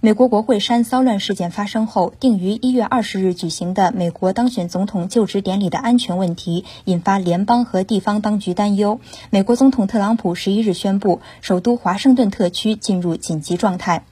美国国会山骚乱事件发生后，定于一月二十日举行的美国当选总统就职典礼的安全问题，引发联邦和地方当局担忧。美国总统特朗普十一日宣布，首都华盛顿特区进入紧急状态。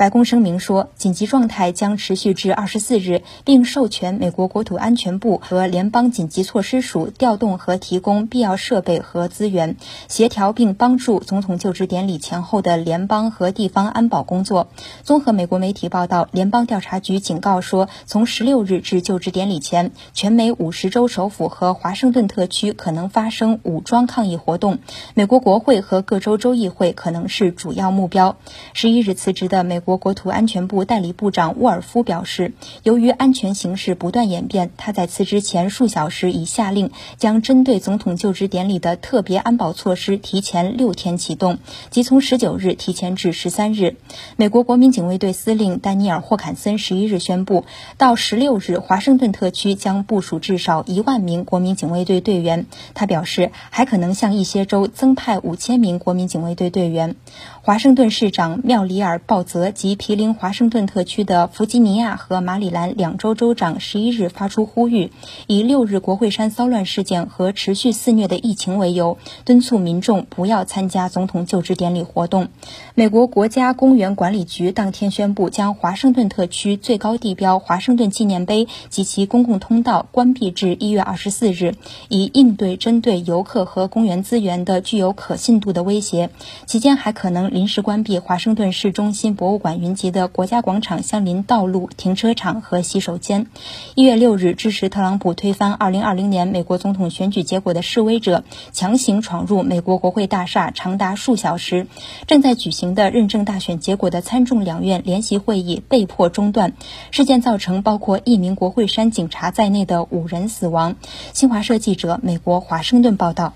白宫声明说，紧急状态将持续至二十四日，并授权美国国土安全部和联邦紧急措施署调动和提供必要设备和资源，协调并帮助总统就职典礼前后的联邦和地方安保工作。综合美国媒体报道，联邦调查局警告说，从十六日至就职典礼前，全美五十州首府和华盛顿特区可能发生武装抗议活动，美国国会和各州州议会可能是主要目标。十一日辞职的美国。国国土安全部代理部长沃尔夫表示，由于安全形势不断演变，他在辞职前数小时已下令将针对总统就职典礼的特别安保措施提前六天启动，即从十九日提前至十三日。美国国民警卫队司令丹尼尔·霍坎森十一日宣布，到十六日，华盛顿特区将部署至少一万名国民警卫队队员。他表示，还可能向一些州增派五千名国民警卫队队员。华盛顿市长妙里尔·鲍泽。及毗邻华盛顿特区的弗吉尼亚和马里兰两州州长十一日发出呼吁，以六日国会山骚乱事件和持续肆虐的疫情为由，敦促民众不要参加总统就职典礼活动。美国国家公园管理局当天宣布，将华盛顿特区最高地标华盛顿纪念碑及其公共通道关闭至一月二十四日，以应对针对游客和公园资源的具有可信度的威胁。期间还可能临时关闭华盛顿市中心博物馆。云集的国家广场相邻道路、停车场和洗手间。一月六日，支持特朗普推翻二零二零年美国总统选举结果的示威者强行闯入美国国会大厦，长达数小时。正在举行的认证大选结果的参众两院联席会议被迫中断。事件造成包括一名国会山警察在内的五人死亡。新华社记者美国华盛顿报道。